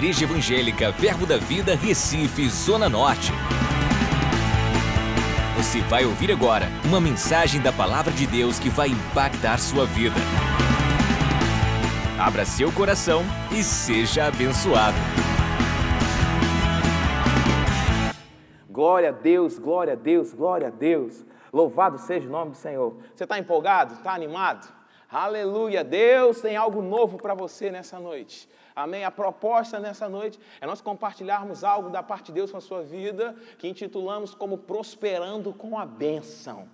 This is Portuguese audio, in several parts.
Igreja Evangélica Verbo da Vida, Recife, Zona Norte. Você vai ouvir agora uma mensagem da Palavra de Deus que vai impactar sua vida. Abra seu coração e seja abençoado. Glória a Deus, glória a Deus, glória a Deus. Louvado seja o nome do Senhor. Você está empolgado? Está animado? Aleluia! Deus tem algo novo para você nessa noite. Amém? A proposta nessa noite é nós compartilharmos algo da parte de Deus com a sua vida, que intitulamos como Prosperando com a Bênção.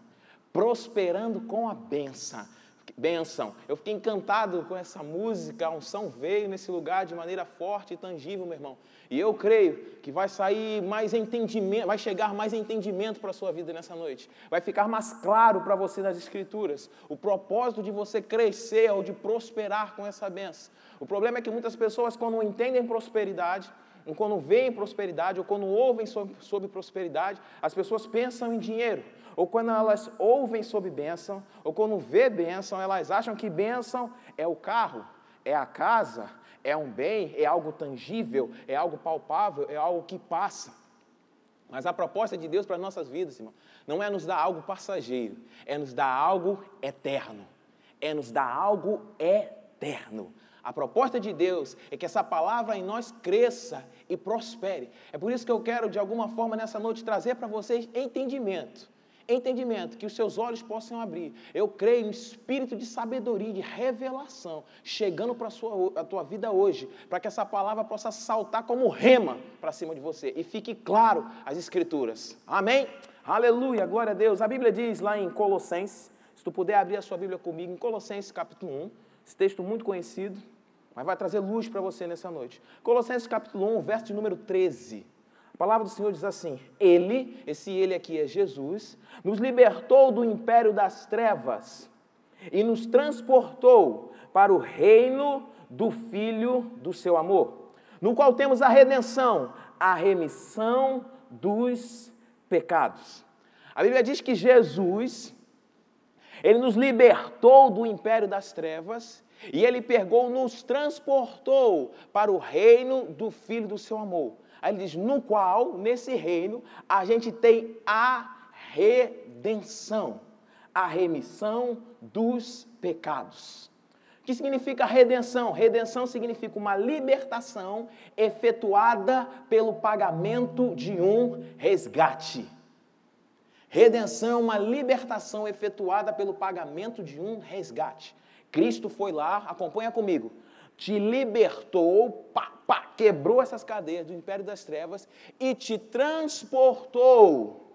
Prosperando com a Bênção benção. Eu fiquei encantado com essa música, a unção veio nesse lugar de maneira forte e tangível, meu irmão. E eu creio que vai sair mais entendimento, vai chegar mais entendimento para a sua vida nessa noite. Vai ficar mais claro para você nas escrituras o propósito de você crescer ou de prosperar com essa benção. O problema é que muitas pessoas quando entendem prosperidade, quando veem prosperidade, ou quando ouvem sobre, sobre prosperidade, as pessoas pensam em dinheiro ou quando elas ouvem sobre bênção, ou quando vê bênção, elas acham que bênção é o carro, é a casa, é um bem, é algo tangível, é algo palpável, é algo que passa. Mas a proposta de Deus para nossas vidas, irmão, não é nos dar algo passageiro, é nos dar algo eterno. É nos dar algo eterno. A proposta de Deus é que essa palavra em nós cresça e prospere. É por isso que eu quero, de alguma forma, nessa noite, trazer para vocês entendimento entendimento, que os seus olhos possam abrir. Eu creio em espírito de sabedoria, de revelação, chegando para a, tua vida hoje, para que essa palavra possa saltar como rema para cima de você e fique claro as escrituras. Amém? Aleluia, glória a Deus. A Bíblia diz lá em Colossenses, se tu puder abrir a sua Bíblia comigo, em Colossenses capítulo 1, esse texto muito conhecido, mas vai trazer luz para você nessa noite. Colossenses capítulo 1, verso de número 13. A palavra do Senhor diz assim: Ele, esse Ele aqui é Jesus, nos libertou do império das trevas e nos transportou para o reino do Filho do seu amor, no qual temos a redenção, a remissão dos pecados. A Bíblia diz que Jesus, ele nos libertou do império das trevas e ele pegou, nos transportou para o reino do Filho do seu amor. Aí ele diz: no qual, nesse reino, a gente tem a redenção, a remissão dos pecados. O que significa redenção? Redenção significa uma libertação efetuada pelo pagamento de um resgate. Redenção é uma libertação efetuada pelo pagamento de um resgate. Cristo foi lá, acompanha comigo, te libertou, pá, pá, quebrou essas cadeias do império das trevas e te transportou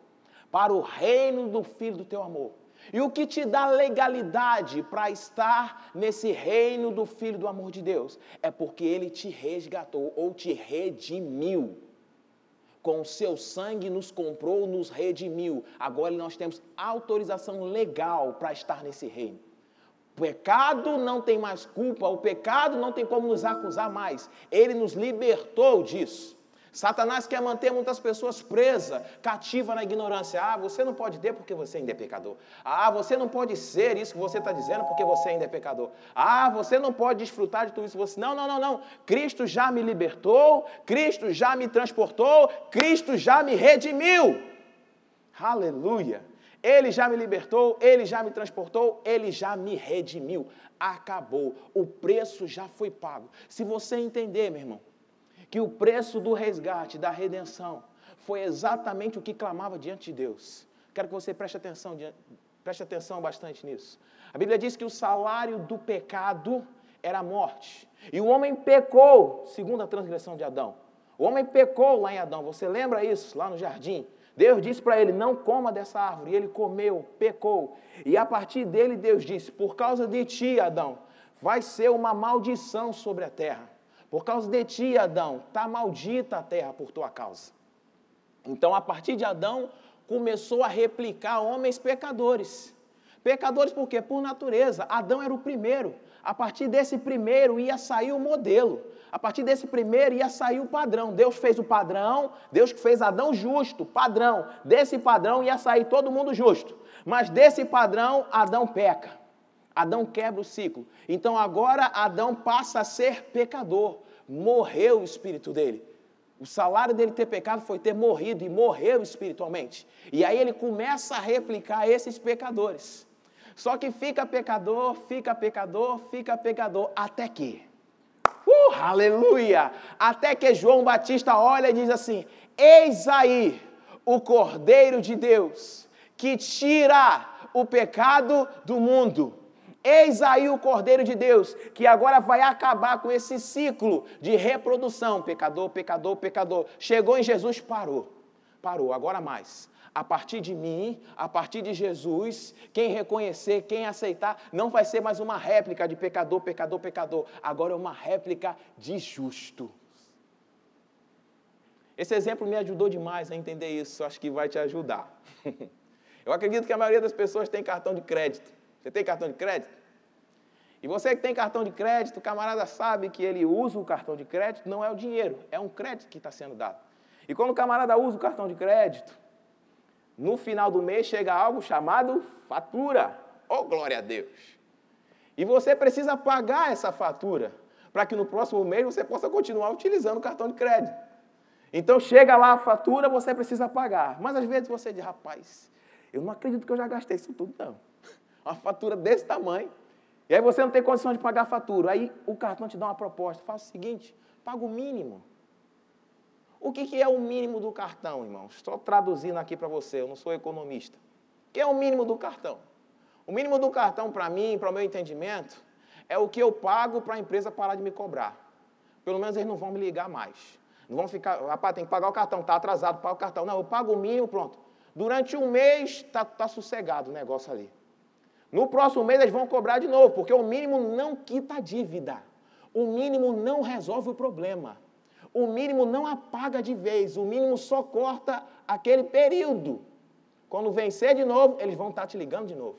para o reino do Filho do teu amor. E o que te dá legalidade para estar nesse reino do Filho do amor de Deus é porque ele te resgatou ou te redimiu. Com o seu sangue nos comprou, nos redimiu. Agora nós temos autorização legal para estar nesse reino. O pecado não tem mais culpa, o pecado não tem como nos acusar mais. Ele nos libertou disso. Satanás quer manter muitas pessoas presas, cativas na ignorância. Ah, você não pode ter porque você ainda é pecador. Ah, você não pode ser isso que você está dizendo porque você ainda é pecador. Ah, você não pode desfrutar de tudo isso. Você... Não, não, não, não. Cristo já me libertou, Cristo já me transportou, Cristo já me redimiu. Aleluia. Ele já me libertou, ele já me transportou, ele já me redimiu. Acabou. O preço já foi pago. Se você entender, meu irmão, que o preço do resgate, da redenção, foi exatamente o que clamava diante de Deus. Quero que você preste atenção, preste atenção bastante nisso. A Bíblia diz que o salário do pecado era a morte. E o homem pecou, segundo a transgressão de Adão. O homem pecou lá em Adão. Você lembra isso lá no jardim? Deus disse para ele: Não coma dessa árvore. E ele comeu, pecou. E a partir dele, Deus disse: Por causa de ti, Adão, vai ser uma maldição sobre a terra. Por causa de ti, Adão, está maldita a terra por tua causa. Então, a partir de Adão, começou a replicar homens pecadores. Pecadores por quê? Por natureza. Adão era o primeiro. A partir desse primeiro ia sair o modelo. A partir desse primeiro ia sair o padrão. Deus fez o padrão, Deus fez Adão justo, padrão. Desse padrão ia sair todo mundo justo. Mas desse padrão, Adão peca. Adão quebra o ciclo. Então agora Adão passa a ser pecador. morreu o espírito dele. O salário dele ter pecado foi ter morrido e morreu espiritualmente. E aí ele começa a replicar esses pecadores. Só que fica pecador, fica pecador, fica pecador, até que. Uh, aleluia! Até que João Batista olha e diz assim: Eis aí o Cordeiro de Deus que tira o pecado do mundo. Eis aí o Cordeiro de Deus, que agora vai acabar com esse ciclo de reprodução: pecador, pecador, pecador. Chegou em Jesus, parou. Parou, agora mais. A partir de mim, a partir de Jesus, quem reconhecer, quem aceitar, não vai ser mais uma réplica de pecador, pecador, pecador. Agora é uma réplica de justo. Esse exemplo me ajudou demais a entender isso, acho que vai te ajudar. Eu acredito que a maioria das pessoas tem cartão de crédito. Você tem cartão de crédito? E você que tem cartão de crédito, o camarada sabe que ele usa o cartão de crédito, não é o dinheiro, é um crédito que está sendo dado. E quando o camarada usa o cartão de crédito, no final do mês chega algo chamado fatura. Oh, glória a Deus! E você precisa pagar essa fatura para que no próximo mês você possa continuar utilizando o cartão de crédito. Então chega lá a fatura, você precisa pagar. Mas às vezes você diz, rapaz, eu não acredito que eu já gastei isso tudo, não. Uma fatura desse tamanho. E aí você não tem condição de pagar a fatura. Aí o cartão te dá uma proposta. Faça o seguinte, paga o mínimo. O que, que é o mínimo do cartão, irmão? Estou traduzindo aqui para você, eu não sou economista. O que é o mínimo do cartão? O mínimo do cartão, para mim, para o meu entendimento, é o que eu pago para a empresa parar de me cobrar. Pelo menos eles não vão me ligar mais. Não vão ficar, rapaz, tem que pagar o cartão, está atrasado, paga o cartão. Não, eu pago o mínimo, pronto. Durante um mês está tá sossegado o negócio ali. No próximo mês eles vão cobrar de novo, porque o mínimo não quita a dívida. O mínimo não resolve o problema. O mínimo não apaga de vez, o mínimo só corta aquele período. Quando vencer de novo, eles vão estar te ligando de novo.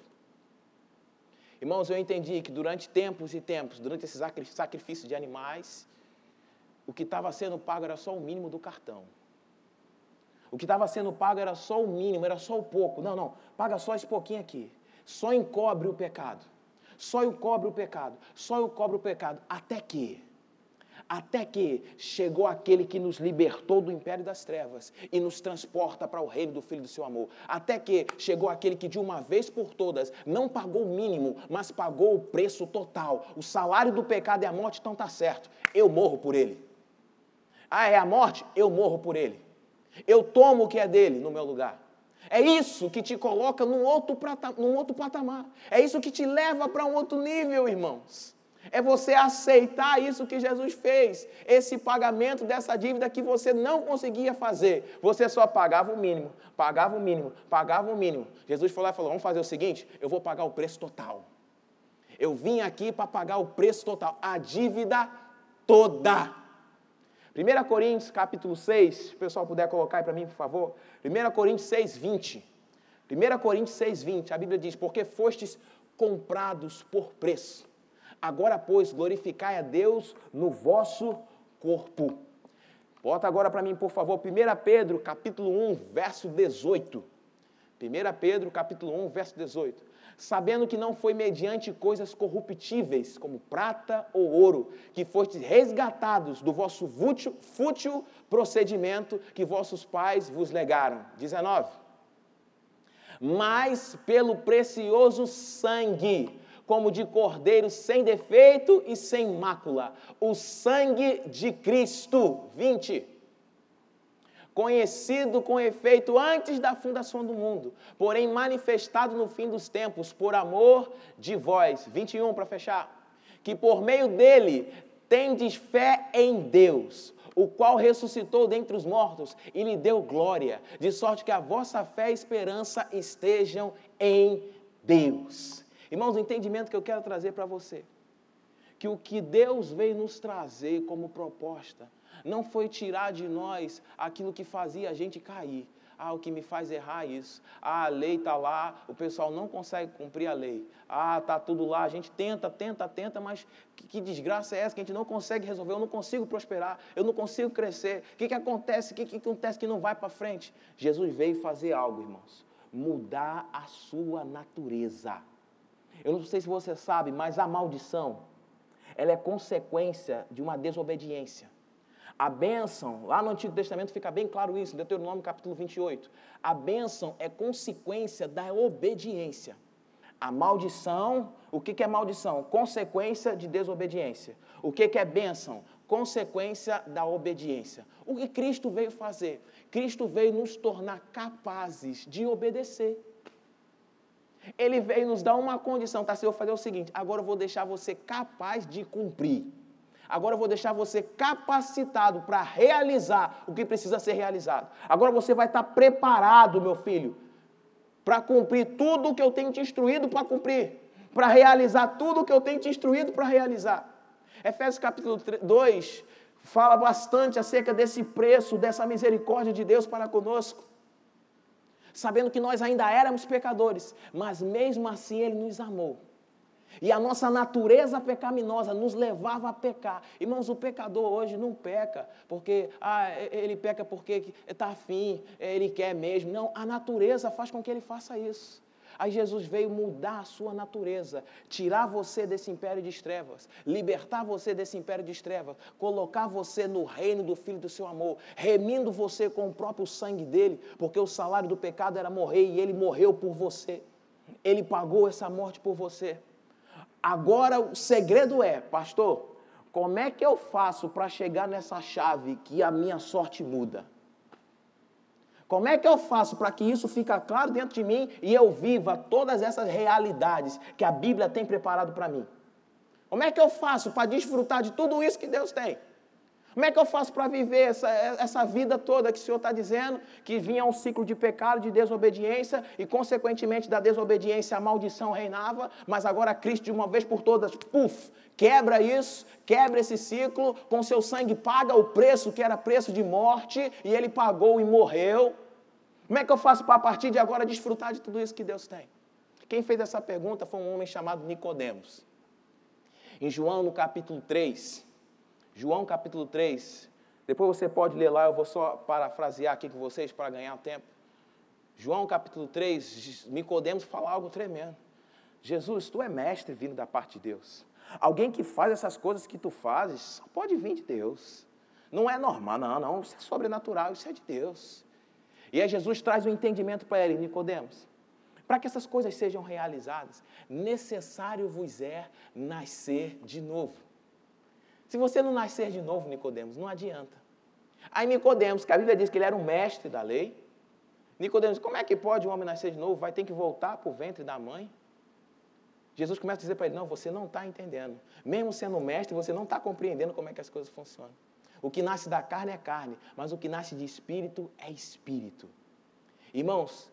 Irmãos, eu entendi que durante tempos e tempos, durante esse sacrifício de animais, o que estava sendo pago era só o mínimo do cartão. O que estava sendo pago era só o mínimo, era só o pouco. Não, não, paga só esse pouquinho aqui. Só encobre o pecado. Só encobre o pecado. Só encobre o pecado. Até que até que chegou aquele que nos libertou do império das trevas e nos transporta para o reino do Filho do seu amor. Até que chegou aquele que de uma vez por todas não pagou o mínimo, mas pagou o preço total. O salário do pecado é a morte, então tá certo. Eu morro por ele. Ah, é a morte? Eu morro por ele. Eu tomo o que é dele no meu lugar. É isso que te coloca num outro, num outro patamar. É isso que te leva para um outro nível, irmãos. É você aceitar isso que Jesus fez, esse pagamento dessa dívida que você não conseguia fazer. Você só pagava o mínimo, pagava o mínimo, pagava o mínimo. Jesus lá e falou: Vamos fazer o seguinte, eu vou pagar o preço total. Eu vim aqui para pagar o preço total, a dívida toda. 1 Coríntios capítulo 6, se o pessoal puder colocar aí para mim, por favor. 1 Coríntios 6, 20. 1 Coríntios 6, 20, a Bíblia diz: Porque fostes comprados por preço. Agora, pois, glorificai a Deus no vosso corpo. Bota agora para mim, por favor, 1 Pedro, capítulo 1, verso 18. 1 Pedro, capítulo 1, verso 18. Sabendo que não foi mediante coisas corruptíveis, como prata ou ouro, que fostes resgatados do vosso fútil, fútil procedimento que vossos pais vos legaram. 19. Mas pelo precioso sangue como de cordeiro sem defeito e sem mácula, o sangue de Cristo. 20. Conhecido com efeito antes da fundação do mundo, porém manifestado no fim dos tempos por amor de vós. 21 para fechar. Que por meio dele tendes fé em Deus, o qual ressuscitou dentre os mortos e lhe deu glória, de sorte que a vossa fé e esperança estejam em Deus. Irmãos, o entendimento que eu quero trazer para você, que o que Deus veio nos trazer como proposta, não foi tirar de nós aquilo que fazia a gente cair. Ah, o que me faz errar é isso. Ah, a lei está lá, o pessoal não consegue cumprir a lei. Ah, está tudo lá, a gente tenta, tenta, tenta, mas que, que, desgraça é essa que a gente não consegue resolver? Eu não consigo prosperar, eu não consigo crescer. O que, que acontece? O que, que acontece que não vai para frente? Jesus veio fazer algo, irmãos. Mudar a sua natureza. Eu não sei se você sabe, mas a maldição, ela é consequência de uma desobediência. A bênção, lá no Antigo Testamento fica bem claro isso, em Deuteronômio capítulo 28. A bênção é consequência da obediência. A maldição, o que é maldição? Consequência de desobediência. O que é bênção? Consequência da obediência. O que Cristo veio fazer? Cristo veio nos tornar capazes de obedecer. Ele veio nos dar uma condição, tá? Se eu fazer o seguinte, agora eu vou deixar você capaz de cumprir. Agora eu vou deixar você capacitado para realizar o que precisa ser realizado. Agora você vai estar preparado, meu filho, para cumprir tudo o que eu tenho te instruído para cumprir, para realizar tudo o que eu tenho te instruído para realizar. Efésios capítulo 2 fala bastante acerca desse preço, dessa misericórdia de Deus para conosco. Sabendo que nós ainda éramos pecadores, mas mesmo assim Ele nos amou. E a nossa natureza pecaminosa nos levava a pecar. Irmãos, o pecador hoje não peca porque ah, ele peca porque está afim, ele quer mesmo. Não, a natureza faz com que ele faça isso. Aí Jesus veio mudar a sua natureza, tirar você desse império de trevas, libertar você desse império de trevas, colocar você no reino do Filho do seu amor, remindo você com o próprio sangue dele, porque o salário do pecado era morrer e ele morreu por você. Ele pagou essa morte por você. Agora o segredo é, pastor, como é que eu faço para chegar nessa chave que a minha sorte muda? Como é que eu faço para que isso fique claro dentro de mim e eu viva todas essas realidades que a Bíblia tem preparado para mim? Como é que eu faço para desfrutar de tudo isso que Deus tem? Como é que eu faço para viver essa, essa vida toda que o Senhor está dizendo? Que vinha um ciclo de pecado, de desobediência, e consequentemente da desobediência a maldição reinava, mas agora Cristo, de uma vez por todas, puf, quebra isso, quebra esse ciclo, com seu sangue paga o preço que era preço de morte, e ele pagou e morreu. Como é que eu faço para a partir de agora desfrutar de tudo isso que Deus tem? Quem fez essa pergunta foi um homem chamado Nicodemos. Em João, no capítulo 3, João capítulo 3. Depois você pode ler lá, eu vou só parafrasear aqui com vocês para ganhar tempo. João capítulo 3, Nicodemos fala algo tremendo. Jesus, tu é mestre vindo da parte de Deus. Alguém que faz essas coisas que tu fazes, só pode vir de Deus. Não é normal, não, não, isso é sobrenatural, isso é de Deus. E aí Jesus traz o um entendimento para ele, Nicodemos. Para que essas coisas sejam realizadas, necessário vos é nascer de novo. Se você não nascer de novo, Nicodemos, não adianta. Aí Nicodemos, que a Bíblia diz que ele era um mestre da lei. Nicodemos, como é que pode um homem nascer de novo? Vai ter que voltar para o ventre da mãe? Jesus começa a dizer para ele: não, você não está entendendo. Mesmo sendo mestre, você não está compreendendo como é que as coisas funcionam. O que nasce da carne é carne, mas o que nasce de espírito é espírito. Irmãos,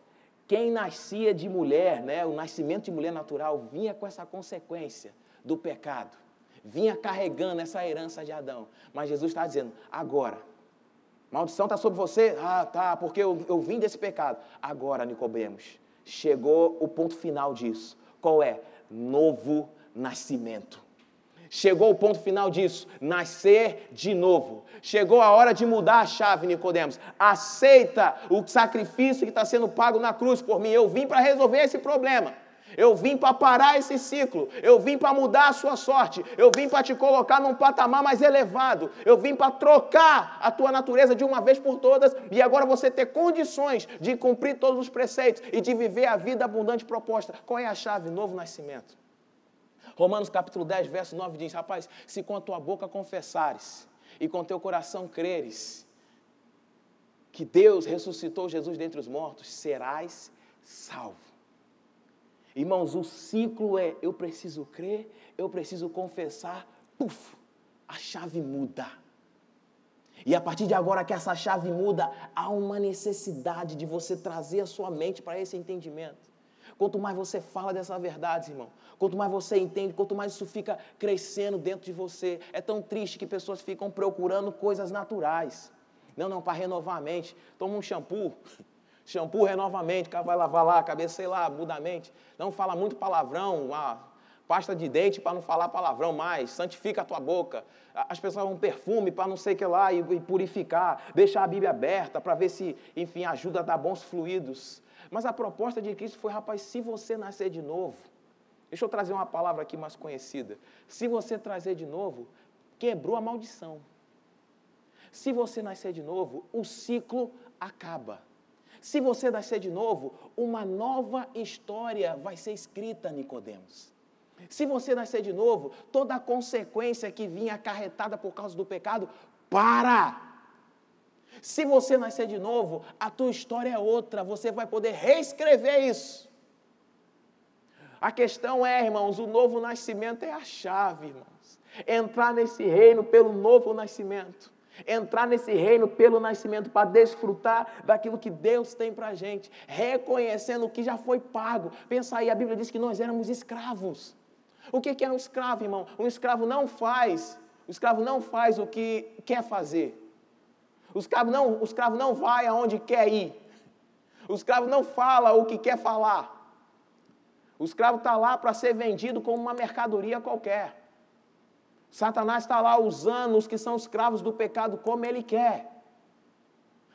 quem nascia de mulher, né, o nascimento de mulher natural, vinha com essa consequência do pecado vinha carregando essa herança de Adão. Mas Jesus está dizendo: agora, maldição está sobre você? Ah, tá, porque eu, eu vim desse pecado. Agora, Nicodemos, chegou o ponto final disso. Qual é? Novo nascimento. Chegou o ponto final disso, nascer de novo. Chegou a hora de mudar a chave, Nicodemos. Aceita o sacrifício que está sendo pago na cruz por mim. Eu vim para resolver esse problema. Eu vim para parar esse ciclo. Eu vim para mudar a sua sorte. Eu vim para te colocar num patamar mais elevado. Eu vim para trocar a tua natureza de uma vez por todas e agora você ter condições de cumprir todos os preceitos e de viver a vida abundante proposta. Qual é a chave? Novo nascimento. Romanos capítulo 10, verso 9 diz: Rapaz, se com a tua boca confessares e com teu coração creres que Deus ressuscitou Jesus dentre os mortos, serás salvo. Irmãos, o ciclo é: eu preciso crer, eu preciso confessar, puf, a chave muda. E a partir de agora que essa chave muda, há uma necessidade de você trazer a sua mente para esse entendimento. Quanto mais você fala dessa verdade, irmão, quanto mais você entende, quanto mais isso fica crescendo dentro de você. É tão triste que pessoas ficam procurando coisas naturais. Não, não, para renovar a mente. Toma um shampoo, Shampoo renovamente, o cara vai lavar lá cabeça, sei lá, muda a mente. Não fala muito palavrão, a pasta de dente para não falar palavrão mais, santifica a tua boca. As pessoas vão perfume para não sei o que lá e, e purificar, deixar a Bíblia aberta para ver se, enfim, ajuda a dar bons fluidos. Mas a proposta de Cristo foi, rapaz, se você nascer de novo, deixa eu trazer uma palavra aqui mais conhecida. Se você trazer de novo, quebrou a maldição. Se você nascer de novo, o ciclo acaba. Se você nascer de novo, uma nova história vai ser escrita, Nicodemos. Se você nascer de novo, toda a consequência que vinha acarretada por causa do pecado para. Se você nascer de novo, a tua história é outra, você vai poder reescrever isso. A questão é, irmãos, o novo nascimento é a chave, irmãos. Entrar nesse reino pelo novo nascimento. Entrar nesse reino pelo nascimento para desfrutar daquilo que Deus tem para a gente, reconhecendo o que já foi pago. Pensa aí, a Bíblia diz que nós éramos escravos. O que é um escravo, irmão? Um escravo não faz, o escravo não faz o que quer fazer. O escravo não, o escravo não vai aonde quer ir. O escravo não fala o que quer falar. O escravo está lá para ser vendido como uma mercadoria qualquer. Satanás está lá usando os que são escravos do pecado como ele quer.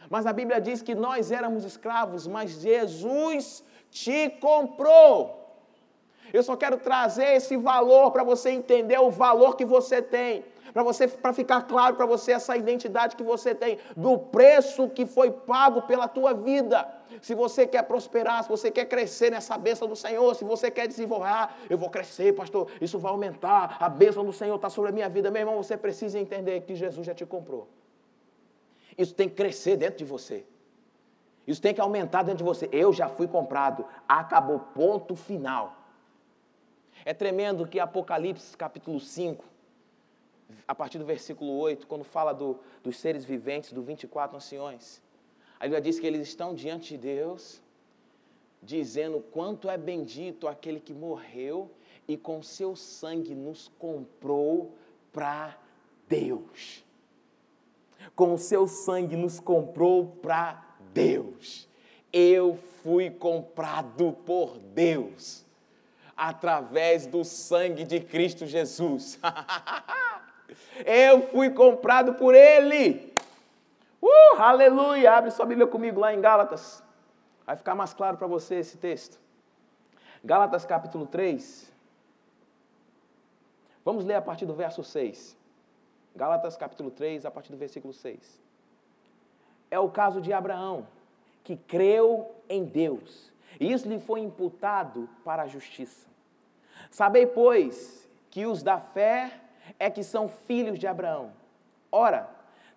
Mas a Bíblia diz que nós éramos escravos, mas Jesus te comprou. Eu só quero trazer esse valor para você entender o valor que você tem, para você para ficar claro para você essa identidade que você tem, do preço que foi pago pela tua vida. Se você quer prosperar, se você quer crescer nessa bênção do Senhor, se você quer desenvolver, ah, eu vou crescer, pastor, isso vai aumentar, a bênção do Senhor está sobre a minha vida. Meu irmão, você precisa entender que Jesus já te comprou. Isso tem que crescer dentro de você. Isso tem que aumentar dentro de você. Eu já fui comprado. Acabou. Ponto final. É tremendo que Apocalipse capítulo 5, a partir do versículo 8, quando fala do, dos seres viventes, do 24 anciões, a Bíblia diz que eles estão diante de Deus, dizendo quanto é bendito aquele que morreu e com seu sangue nos comprou para Deus. Com o seu sangue nos comprou para Deus. Eu fui comprado por Deus através do sangue de Cristo Jesus. Eu fui comprado por Ele. Uh, aleluia! Abre sua Bíblia comigo lá em Gálatas. Vai ficar mais claro para você esse texto. Gálatas capítulo 3. Vamos ler a partir do verso 6. Gálatas capítulo 3, a partir do versículo 6. É o caso de Abraão, que creu em Deus e isso lhe foi imputado para a justiça. Sabei, pois, que os da fé é que são filhos de Abraão. Ora,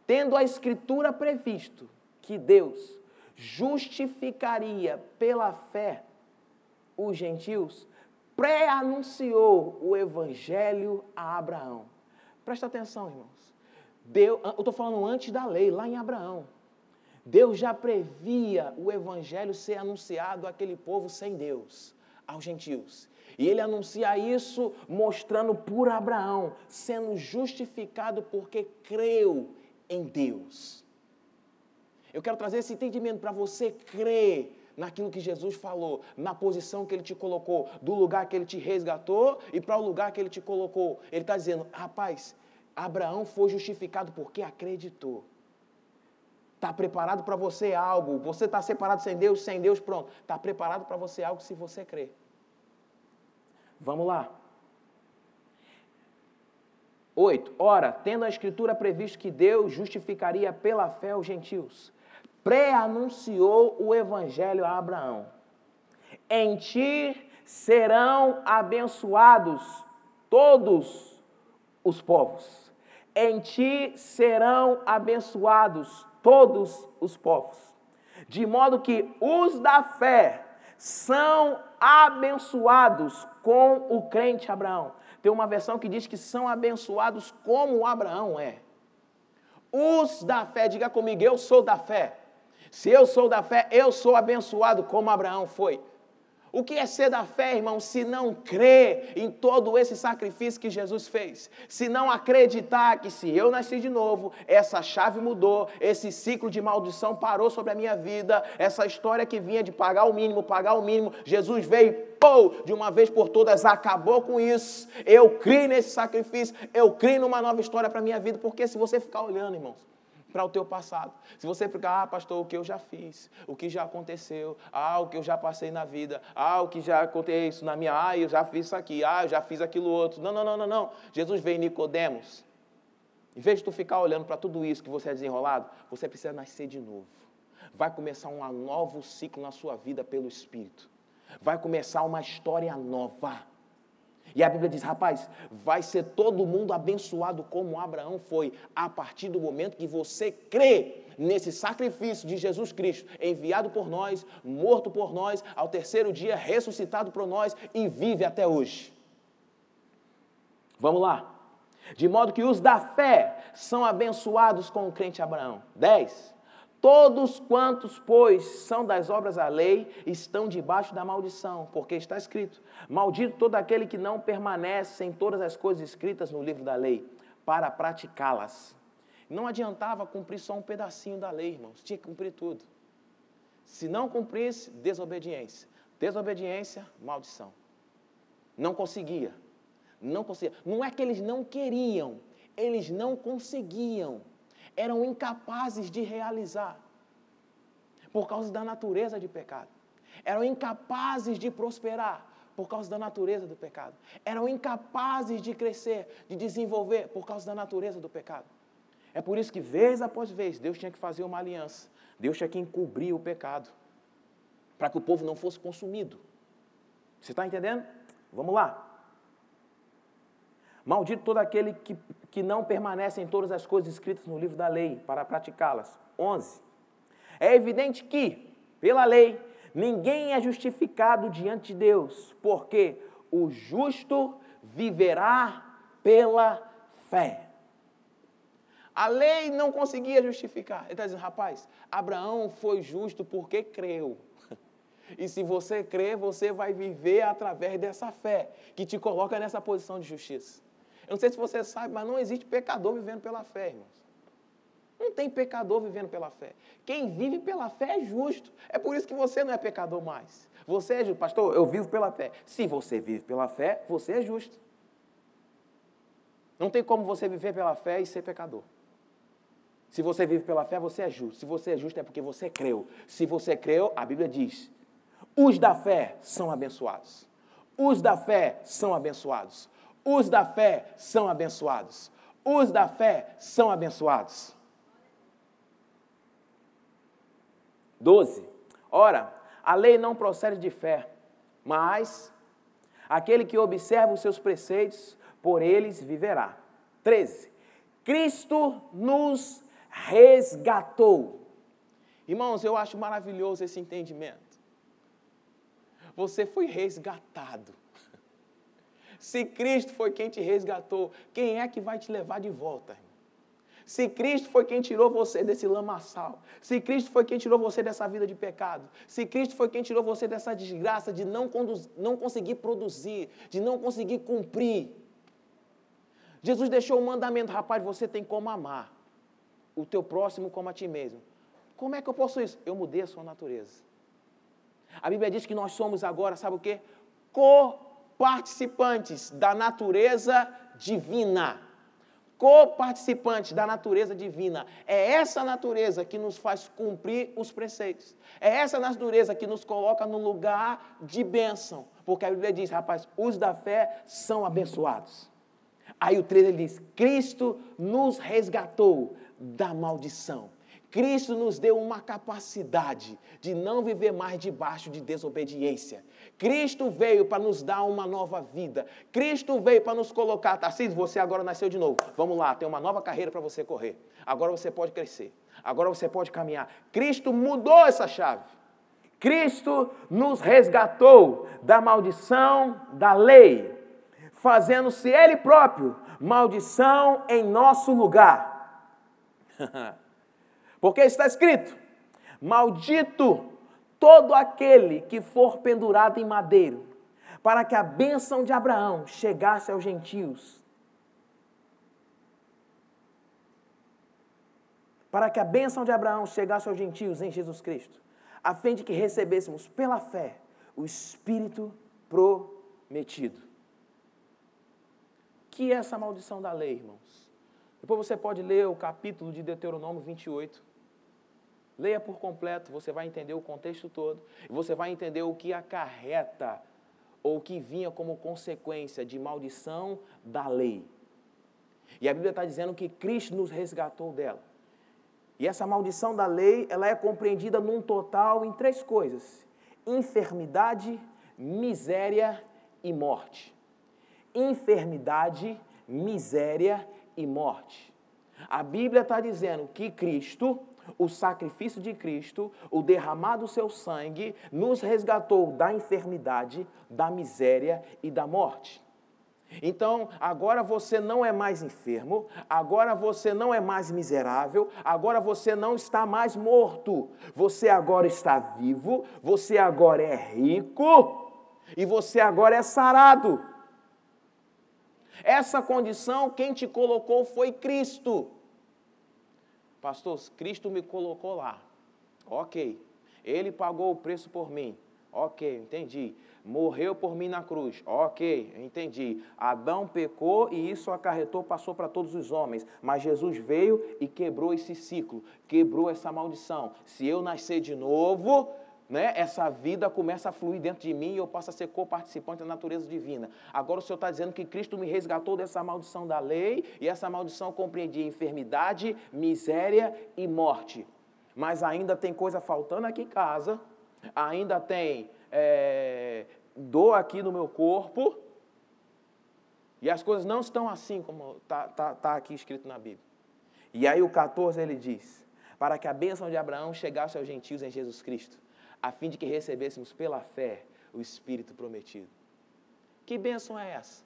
tendo a Escritura previsto que Deus justificaria pela fé os gentios, pré-anunciou o Evangelho a Abraão. Presta atenção, irmãos. Deus, eu estou falando antes da lei, lá em Abraão. Deus já previa o evangelho ser anunciado àquele povo sem Deus, aos gentios. E ele anuncia isso mostrando por Abraão, sendo justificado porque creu em Deus. Eu quero trazer esse entendimento para você crer naquilo que Jesus falou, na posição que ele te colocou, do lugar que ele te resgatou e para o lugar que ele te colocou. Ele está dizendo, rapaz, Abraão foi justificado porque acreditou. Está preparado para você algo. Você está separado sem Deus, sem Deus, pronto. Está preparado para você algo se você crer. Vamos lá. 8. Ora, tendo a Escritura previsto que Deus justificaria pela fé os gentios, pré-anunciou o Evangelho a Abraão. Em ti serão abençoados todos os povos. Em ti serão abençoados todos os povos. De modo que os da fé são abençoados com o crente Abraão. Tem uma versão que diz que são abençoados como Abraão é. Os da fé, diga comigo, eu sou da fé. Se eu sou da fé, eu sou abençoado como Abraão foi. O que é ser da fé, irmão, se não crer em todo esse sacrifício que Jesus fez? Se não acreditar que se eu nasci de novo, essa chave mudou, esse ciclo de maldição parou sobre a minha vida, essa história que vinha de pagar o mínimo, pagar o mínimo, Jesus veio, pô, de uma vez por todas, acabou com isso. Eu criei nesse sacrifício, eu criei numa nova história para a minha vida, porque se você ficar olhando, irmãos, para o teu passado. Se você ficar, ah, pastor, o que eu já fiz, o que já aconteceu, ah, o que eu já passei na vida, ah, o que já aconteceu na minha, ah, eu já fiz isso aqui, ah, eu já fiz aquilo outro. Não, não, não, não, não. Jesus veio em Nicodemos. Em vez de tu ficar olhando para tudo isso que você é desenrolado, você precisa nascer de novo. Vai começar um novo ciclo na sua vida pelo Espírito. Vai começar uma história nova. E a Bíblia diz, rapaz, vai ser todo mundo abençoado como Abraão foi, a partir do momento que você crê nesse sacrifício de Jesus Cristo, enviado por nós, morto por nós, ao terceiro dia ressuscitado por nós e vive até hoje. Vamos lá. De modo que os da fé são abençoados com o crente Abraão. 10. Todos quantos, pois, são das obras da lei, estão debaixo da maldição, porque está escrito: Maldito todo aquele que não permanece em todas as coisas escritas no livro da lei, para praticá-las. Não adiantava cumprir só um pedacinho da lei, irmãos, tinha que cumprir tudo. Se não cumprisse, desobediência. Desobediência, maldição. Não conseguia. Não conseguia. Não é que eles não queriam, eles não conseguiam eram incapazes de realizar, por causa da natureza de pecado. Eram incapazes de prosperar, por causa da natureza do pecado. Eram incapazes de crescer, de desenvolver, por causa da natureza do pecado. É por isso que, vez após vez, Deus tinha que fazer uma aliança. Deus tinha que encobrir o pecado, para que o povo não fosse consumido. Você está entendendo? Vamos lá. Maldito todo aquele que que não permanecem todas as coisas escritas no livro da lei para praticá-las. 11. É evidente que, pela lei, ninguém é justificado diante de Deus, porque o justo viverá pela fé. A lei não conseguia justificar. Ele está dizendo, rapaz, Abraão foi justo porque creu. E se você crer, você vai viver através dessa fé, que te coloca nessa posição de justiça. Eu não sei se você sabe, mas não existe pecador vivendo pela fé, irmãos. Não tem pecador vivendo pela fé. Quem vive pela fé é justo. É por isso que você não é pecador mais. Você é justo. Pastor, eu vivo pela fé. Se você vive pela fé, você é justo. Não tem como você viver pela fé e ser pecador. Se você vive pela fé, você é justo. Se você é justo, é porque você creu. Se você creu, a Bíblia diz: os da fé são abençoados. Os da fé são abençoados. Os da fé são abençoados. Os da fé são abençoados. 12. Ora, a lei não procede de fé, mas aquele que observa os seus preceitos, por eles viverá. 13. Cristo nos resgatou. Irmãos, eu acho maravilhoso esse entendimento. Você foi resgatado. Se Cristo foi quem te resgatou, quem é que vai te levar de volta? Se Cristo foi quem tirou você desse lamaçal, se Cristo foi quem tirou você dessa vida de pecado, se Cristo foi quem tirou você dessa desgraça de não, não conseguir produzir, de não conseguir cumprir, Jesus deixou um mandamento, rapaz, você tem como amar o teu próximo como a ti mesmo. Como é que eu posso isso? Eu mudei a sua natureza. A Bíblia diz que nós somos agora, sabe o quê? Co participantes da natureza divina. Co-participantes da natureza divina. É essa natureza que nos faz cumprir os preceitos. É essa natureza que nos coloca no lugar de bênção. Porque a Bíblia diz, rapaz, os da fé são abençoados. Aí o 13 ele diz: Cristo nos resgatou da maldição. Cristo nos deu uma capacidade de não viver mais debaixo de desobediência. Cristo veio para nos dar uma nova vida. Cristo veio para nos colocar, Tarcísio, você agora nasceu de novo. Vamos lá, tem uma nova carreira para você correr. Agora você pode crescer. Agora você pode caminhar. Cristo mudou essa chave. Cristo nos resgatou da maldição da lei, fazendo-se Ele próprio maldição em nosso lugar. Porque está escrito: Maldito todo aquele que for pendurado em madeiro, para que a bênção de Abraão chegasse aos gentios. Para que a bênção de Abraão chegasse aos gentios em Jesus Cristo, a fim de que recebêssemos pela fé o Espírito prometido. Que é essa maldição da lei, irmãos? Depois você pode ler o capítulo de Deuteronômio 28. Leia por completo, você vai entender o contexto todo. E você vai entender o que acarreta ou o que vinha como consequência de maldição da lei. E a Bíblia está dizendo que Cristo nos resgatou dela. E essa maldição da lei, ela é compreendida num total em três coisas: enfermidade, miséria e morte. Enfermidade, miséria e morte. A Bíblia está dizendo que Cristo, o sacrifício de Cristo, o derramado do seu sangue, nos resgatou da enfermidade, da miséria e da morte. Então, agora você não é mais enfermo, agora você não é mais miserável, agora você não está mais morto. Você agora está vivo, você agora é rico e você agora é sarado. Essa condição, quem te colocou foi Cristo. Pastor, Cristo me colocou lá. Ok. Ele pagou o preço por mim. Ok, entendi morreu por mim na cruz. Ok, entendi. Adão pecou e isso acarretou, passou para todos os homens. Mas Jesus veio e quebrou esse ciclo, quebrou essa maldição. Se eu nascer de novo, né, essa vida começa a fluir dentro de mim e eu passo a ser co-participante da natureza divina. Agora o Senhor está dizendo que Cristo me resgatou dessa maldição da lei e essa maldição compreendia enfermidade, miséria e morte. Mas ainda tem coisa faltando aqui em casa, ainda tem é, dor aqui no meu corpo, e as coisas não estão assim como está tá, tá aqui escrito na Bíblia. E aí o 14 ele diz, para que a bênção de Abraão chegasse aos gentios em Jesus Cristo, a fim de que recebêssemos pela fé o Espírito prometido. Que bênção é essa?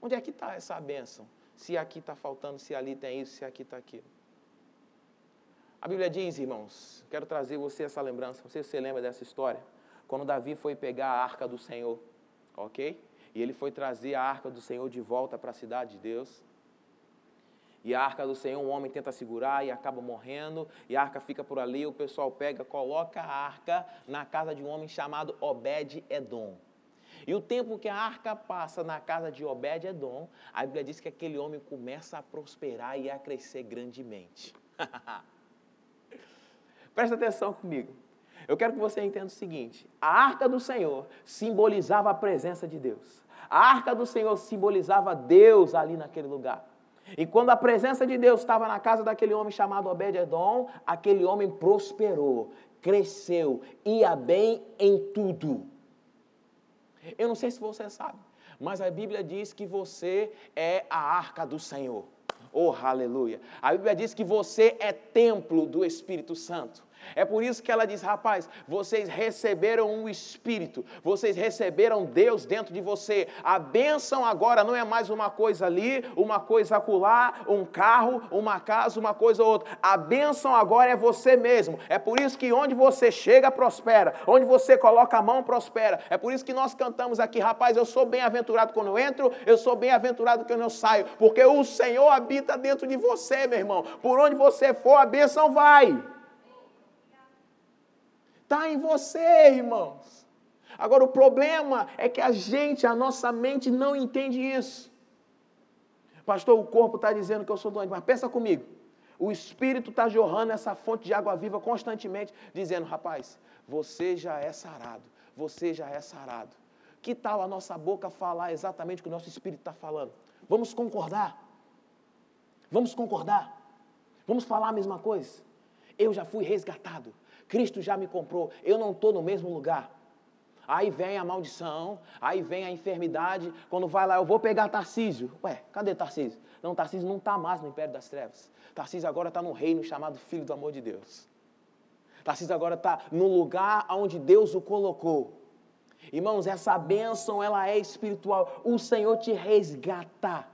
Onde é que está essa bênção? Se aqui está faltando, se ali tem isso, se aqui está aquilo. A Bíblia diz, irmãos, quero trazer você essa lembrança, não sei se você lembra dessa história quando Davi foi pegar a arca do Senhor, ok? E ele foi trazer a arca do Senhor de volta para a cidade de Deus. E a arca do Senhor, um homem tenta segurar e acaba morrendo, e a arca fica por ali, o pessoal pega, coloca a arca na casa de um homem chamado Obed-Edom. E o tempo que a arca passa na casa de Obed-Edom, a Bíblia diz que aquele homem começa a prosperar e a crescer grandemente. Presta atenção comigo. Eu quero que você entenda o seguinte: a arca do Senhor simbolizava a presença de Deus. A arca do Senhor simbolizava Deus ali naquele lugar. E quando a presença de Deus estava na casa daquele homem chamado Obed-Edom, aquele homem prosperou, cresceu, ia bem em tudo. Eu não sei se você sabe, mas a Bíblia diz que você é a arca do Senhor. Oh, aleluia. A Bíblia diz que você é templo do Espírito Santo. É por isso que ela diz: rapaz, vocês receberam um Espírito, vocês receberam Deus dentro de você. A bênção agora não é mais uma coisa ali, uma coisa acolá, um carro, uma casa, uma coisa ou outra. A bênção agora é você mesmo. É por isso que onde você chega, prospera. Onde você coloca a mão, prospera. É por isso que nós cantamos aqui: rapaz, eu sou bem-aventurado quando eu entro, eu sou bem-aventurado quando eu saio, porque o Senhor habita dentro de você, meu irmão. Por onde você for, a bênção vai. Está em você, irmãos. Agora, o problema é que a gente, a nossa mente, não entende isso. Pastor, o corpo está dizendo que eu sou doente, mas pensa comigo. O Espírito está jorrando essa fonte de água viva constantemente, dizendo: rapaz, você já é sarado, você já é sarado. Que tal a nossa boca falar exatamente o que o nosso Espírito está falando? Vamos concordar? Vamos concordar? Vamos falar a mesma coisa? Eu já fui resgatado, Cristo já me comprou, eu não estou no mesmo lugar. Aí vem a maldição, aí vem a enfermidade. Quando vai lá, eu vou pegar Tarcísio. Ué, cadê Tarcísio? Não, Tarcísio não está mais no Império das Trevas. Tarcísio agora está no reino chamado Filho do Amor de Deus. Tarcísio agora está no lugar onde Deus o colocou. Irmãos, essa bênção, ela é espiritual. O Senhor te resgata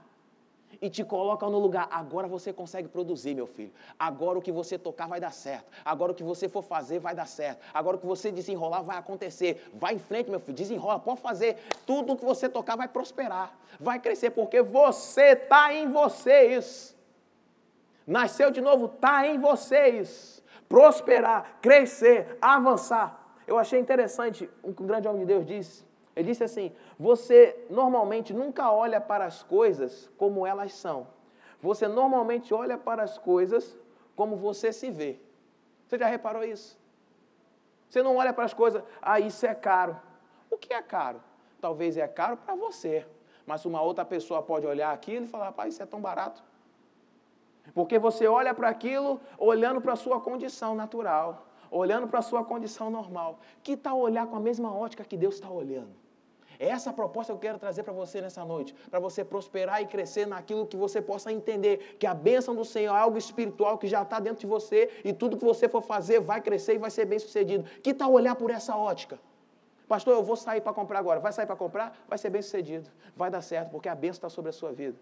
e te coloca no lugar. Agora você consegue produzir, meu filho. Agora o que você tocar vai dar certo. Agora o que você for fazer vai dar certo. Agora o que você desenrolar vai acontecer. Vai em frente, meu filho. Desenrola, pode fazer. Tudo o que você tocar vai prosperar. Vai crescer, porque você está em você isso. Nasceu de novo, está em você isso. Prosperar, crescer, avançar. Eu achei interessante um grande homem de Deus disse. Ele disse assim: você normalmente nunca olha para as coisas como elas são. Você normalmente olha para as coisas como você se vê. Você já reparou isso? Você não olha para as coisas, ah, isso é caro. O que é caro? Talvez é caro para você, Mas uma outra pessoa pode olhar aquilo e falar, rapaz, isso é tão barato. Porque você olha para aquilo olhando para a sua condição natural, olhando para a sua condição normal. Que tal olhar com a mesma ótica que Deus está olhando? É essa a proposta que eu quero trazer para você nessa noite, para você prosperar e crescer naquilo que você possa entender que a bênção do Senhor é algo espiritual que já está dentro de você e tudo que você for fazer vai crescer e vai ser bem sucedido. Que tal olhar por essa ótica? Pastor, eu vou sair para comprar agora. Vai sair para comprar? Vai ser bem sucedido. Vai dar certo, porque a bênção está sobre a sua vida.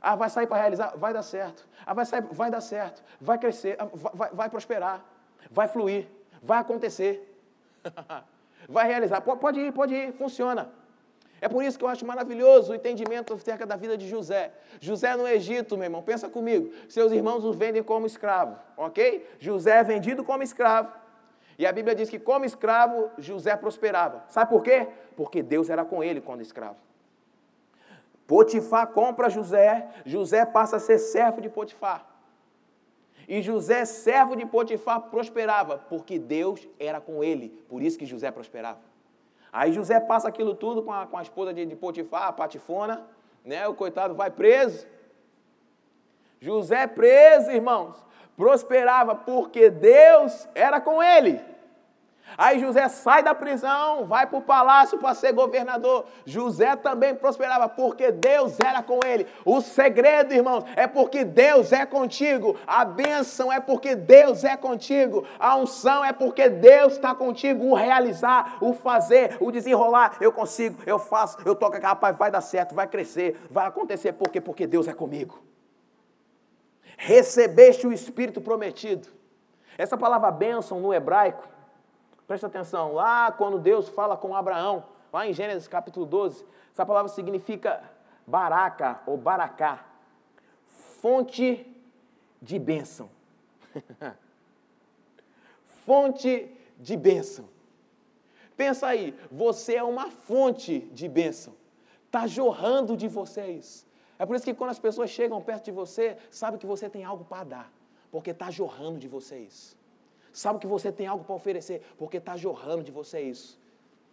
Ah, vai sair para realizar? Vai dar certo. Ah, vai sair, vai dar certo. Vai crescer, ah, vai, vai, vai prosperar. Vai fluir. Vai acontecer. vai realizar. Pode, pode ir, pode ir, funciona. É por isso que eu acho maravilhoso o entendimento acerca da vida de José. José no Egito, meu irmão, pensa comigo. Seus irmãos o vendem como escravo, ok? José é vendido como escravo. E a Bíblia diz que, como escravo, José prosperava. Sabe por quê? Porque Deus era com ele quando escravo. Potifar compra José, José passa a ser servo de Potifar. E José, servo de Potifar, prosperava, porque Deus era com ele. Por isso que José prosperava. Aí José passa aquilo tudo com a, com a esposa de, de Potifar, a Patifona, né? O coitado vai preso. José preso, irmãos prosperava porque Deus era com ele. Aí José sai da prisão, vai para o palácio para ser governador. José também prosperava porque Deus era com ele. O segredo, irmãos, é porque Deus é contigo. A bênção é porque Deus é contigo. A unção é porque Deus está contigo. O realizar, o fazer, o desenrolar, eu consigo, eu faço, eu toco, rapaz, vai dar certo, vai crescer, vai acontecer. Por quê? Porque Deus é comigo recebeste o Espírito prometido. Essa palavra bênção no hebraico, presta atenção, lá quando Deus fala com Abraão, lá em Gênesis capítulo 12, essa palavra significa baraca ou baracá, fonte de bênção. fonte de bênção. Pensa aí, você é uma fonte de bênção. Está jorrando de vocês. É por isso que quando as pessoas chegam perto de você, sabe que você tem algo para dar, porque está jorrando de você isso. Sabe que você tem algo para oferecer, porque está jorrando de você isso.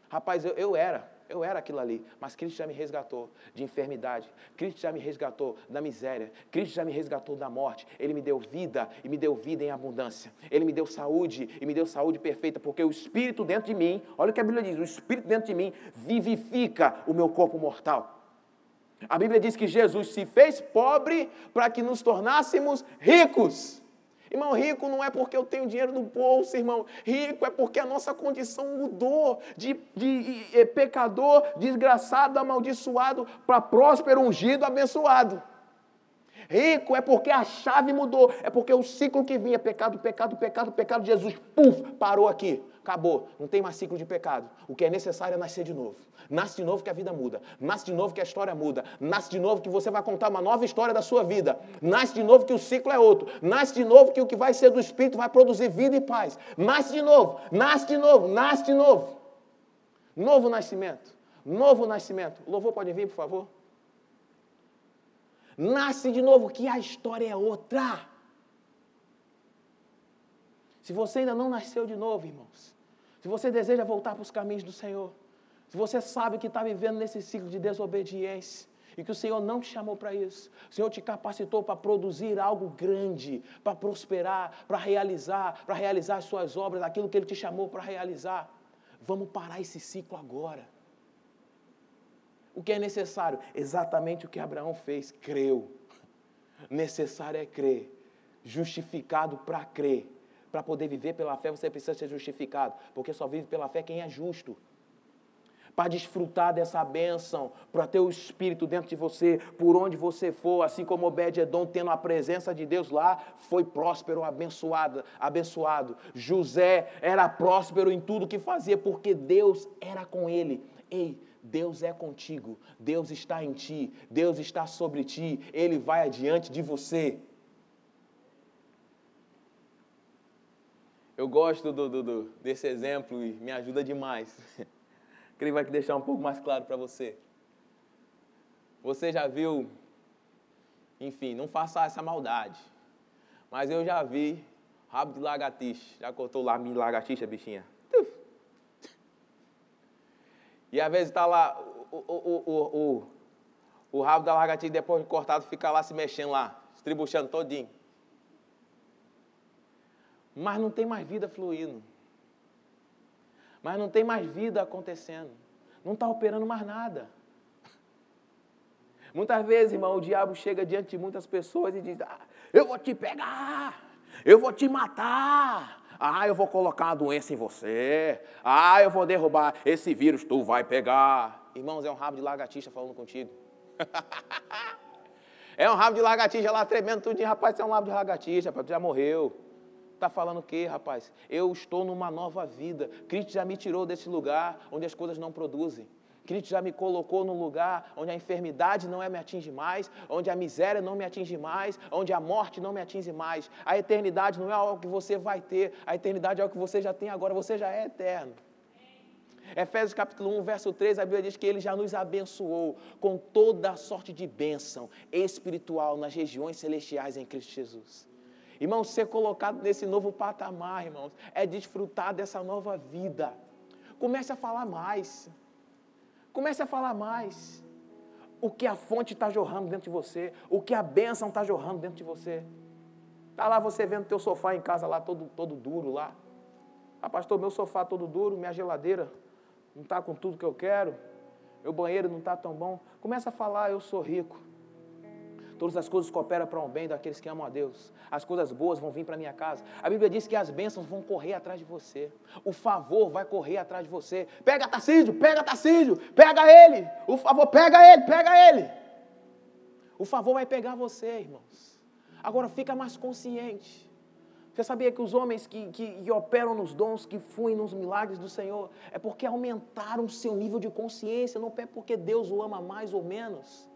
Rapaz, eu, eu era, eu era aquilo ali, mas Cristo já me resgatou de enfermidade, Cristo já me resgatou da miséria, Cristo já me resgatou da morte. Ele me deu vida e me deu vida em abundância. Ele me deu saúde e me deu saúde perfeita, porque o Espírito dentro de mim, olha o que a Bíblia diz: o Espírito dentro de mim vivifica o meu corpo mortal. A Bíblia diz que Jesus se fez pobre para que nos tornássemos ricos. Irmão, rico não é porque eu tenho dinheiro no bolso, irmão. Rico é porque a nossa condição mudou de, de, de eh, pecador, desgraçado, amaldiçoado, para próspero, ungido, abençoado. Rico é porque a chave mudou, é porque o ciclo que vinha, pecado, pecado, pecado, pecado, Jesus, puf, parou aqui. Acabou, não tem mais ciclo de pecado. O que é necessário é nascer de novo. Nasce de novo que a vida muda. Nasce de novo que a história muda. Nasce de novo que você vai contar uma nova história da sua vida. Nasce de novo que o ciclo é outro. Nasce de novo que o que vai ser do Espírito vai produzir vida e paz. Nasce de novo, nasce de novo, nasce de novo. Novo nascimento. Novo nascimento. O louvor pode vir, por favor? Nasce de novo que a história é outra. Se você ainda não nasceu de novo, irmãos, se você deseja voltar para os caminhos do Senhor, se você sabe que está vivendo nesse ciclo de desobediência, e que o Senhor não te chamou para isso. O Senhor te capacitou para produzir algo grande, para prosperar, para realizar, para realizar as suas obras, aquilo que Ele te chamou para realizar. Vamos parar esse ciclo agora. O que é necessário? Exatamente o que Abraão fez, creu. Necessário é crer, justificado para crer para poder viver pela fé, você precisa ser justificado, porque só vive pela fé quem é justo. Para desfrutar dessa bênção, para ter o Espírito dentro de você, por onde você for, assim como Obed-Edom, tendo a presença de Deus lá, foi próspero, abençoado, abençoado. José era próspero em tudo que fazia, porque Deus era com ele. Ei, Deus é contigo, Deus está em ti, Deus está sobre ti, Ele vai adiante de você. Eu gosto do, do, do, desse exemplo e me ajuda demais. Ele vai deixar um pouco mais claro para você. Você já viu, enfim, não faça essa maldade, mas eu já vi rabo de lagartixa. Já cortou lá minha lagartixa, bichinha? E às vezes está lá o, o, o, O rabo da lagartixa, depois de cortado, fica lá se mexendo lá, estribuchando todinho. Mas não tem mais vida fluindo. Mas não tem mais vida acontecendo. Não está operando mais nada. Muitas vezes, irmão, o diabo chega diante de muitas pessoas e diz: ah, Eu vou te pegar, eu vou te matar. Ah, eu vou colocar uma doença em você. Ah, eu vou derrubar esse vírus, tu vai pegar. Irmãos, é um rabo de lagartixa falando contigo. é um rabo de lagartixa lá tremendo tudinho. Rapaz, você é um rabo de lagartixa, rapaz, tu já morreu. Está falando o quê, rapaz? Eu estou numa nova vida. Cristo já me tirou desse lugar onde as coisas não produzem. Cristo já me colocou num lugar onde a enfermidade não é me atinge mais, onde a miséria não me atinge mais, onde a morte não me atinge mais. A eternidade não é algo que você vai ter, a eternidade é algo que você já tem agora, você já é eterno. Efésios capítulo 1, verso 3, a Bíblia diz que ele já nos abençoou com toda a sorte de bênção espiritual nas regiões celestiais em Cristo Jesus. Irmão, ser colocado nesse novo patamar, irmãos, é desfrutar dessa nova vida. Comece a falar mais. Comece a falar mais. O que a fonte está jorrando dentro de você, o que a bênção está jorrando dentro de você. Está lá você vendo teu sofá em casa lá todo, todo duro lá. Ah, pastor, meu sofá todo duro, minha geladeira não está com tudo que eu quero, meu banheiro não está tão bom. Começa a falar, eu sou rico. Todas as coisas cooperam para um bem daqueles que amam a Deus. As coisas boas vão vir para minha casa. A Bíblia diz que as bênçãos vão correr atrás de você. O favor vai correr atrás de você. Pega Tarcísio, pega Tarcísio, pega ele. O favor, pega ele, pega ele. O favor vai pegar você, irmãos. Agora fica mais consciente. Você sabia que os homens que, que, que, operam nos dons, que fluem nos milagres do Senhor, é porque aumentaram o seu nível de consciência, não é porque Deus o ama mais ou menos.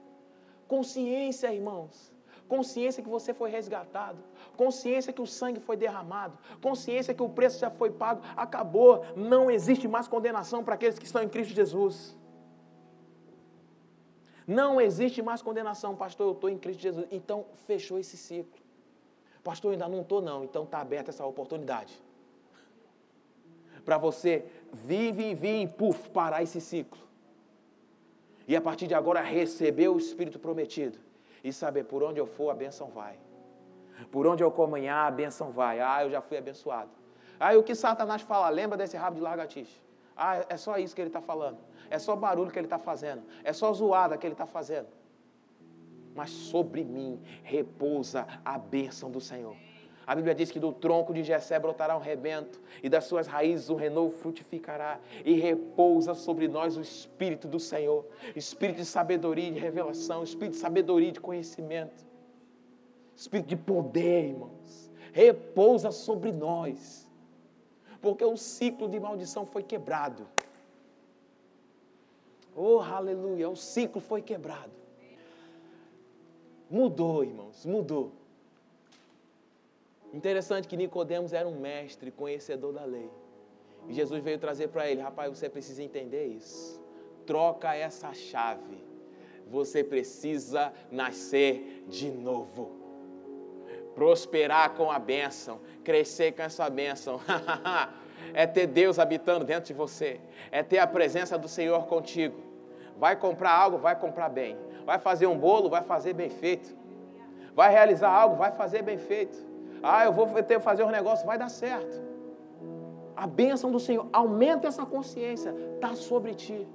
Consciência, irmãos. Consciência que você foi resgatado. Consciência que o sangue foi derramado. Consciência que o preço já foi pago. Acabou. Não existe mais condenação para aqueles que estão em Cristo Jesus. Não existe mais condenação, pastor. Eu estou em Cristo Jesus. Então, fechou esse ciclo. Pastor, eu ainda não estou, não. Então, está aberta essa oportunidade. Para você vive e vir, puf, parar esse ciclo. E a partir de agora receber o Espírito prometido e saber por onde eu for, a bênção vai. Por onde eu caminhar, a bênção vai. Ah, eu já fui abençoado. Ah, e o que Satanás fala? Lembra desse rabo de lagartixa? Ah, é só isso que ele está falando. É só barulho que ele está fazendo. É só zoada que ele está fazendo. Mas sobre mim repousa a bênção do Senhor. A Bíblia diz que do tronco de Jessé brotará um rebento, e das suas raízes o renovo frutificará, e repousa sobre nós o Espírito do Senhor, Espírito de sabedoria e de revelação, Espírito de sabedoria e de conhecimento, Espírito de poder, irmãos, repousa sobre nós, porque o ciclo de maldição foi quebrado. Oh, aleluia, o ciclo foi quebrado. Mudou, irmãos, mudou. Interessante que Nicodemos era um mestre, conhecedor da lei. E Jesus veio trazer para ele, rapaz, você precisa entender isso. Troca essa chave. Você precisa nascer de novo. Prosperar com a bênção, crescer com essa bênção. é ter Deus habitando dentro de você, é ter a presença do Senhor contigo. Vai comprar algo, vai comprar bem. Vai fazer um bolo, vai fazer bem feito. Vai realizar algo, vai fazer bem feito. Ah, eu vou ter fazer um negócio, vai dar certo. A bênção do Senhor, aumenta essa consciência, está sobre ti.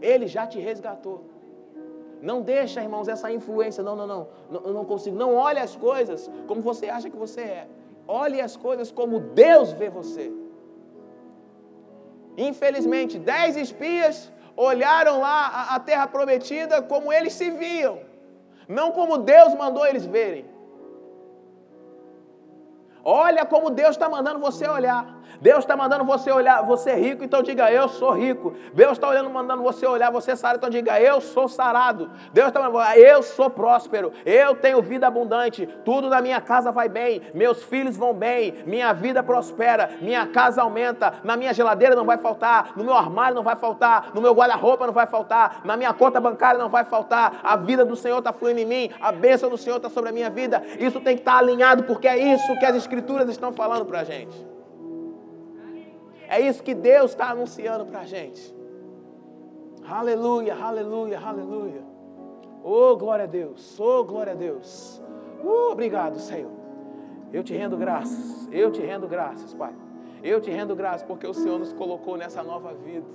Ele já te resgatou. Não deixa, irmãos, essa influência. Não, não, não. Eu não consigo. Não olhe as coisas como você acha que você é. Olhe as coisas como Deus vê você. Infelizmente, dez espias olharam lá a, a terra prometida como eles se viam, não como Deus mandou eles verem. Olha como Deus está mandando você olhar. Deus está mandando você olhar, você é rico, então diga eu sou rico. Deus está olhando, mandando você olhar, você é sarado, então diga eu sou sarado. Deus está mandando, eu sou próspero, eu tenho vida abundante, tudo na minha casa vai bem, meus filhos vão bem, minha vida prospera, minha casa aumenta, na minha geladeira não vai faltar, no meu armário não vai faltar, no meu guarda-roupa não vai faltar, na minha conta bancária não vai faltar, a vida do Senhor está fluindo em mim, a bênção do Senhor está sobre a minha vida. Isso tem que estar tá alinhado, porque é isso que as Escrituras estão falando para a gente. É isso que Deus está anunciando para a gente. Aleluia, aleluia, aleluia. Oh, glória a Deus. Oh, glória a Deus. Obrigado, Senhor. Eu te rendo graças. Eu te rendo graças, Pai. Eu te rendo graças porque o Senhor nos colocou nessa nova vida.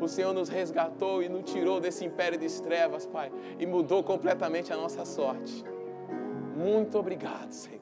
O Senhor nos resgatou e nos tirou desse império de trevas, Pai, e mudou completamente a nossa sorte. Muito obrigado, Senhor.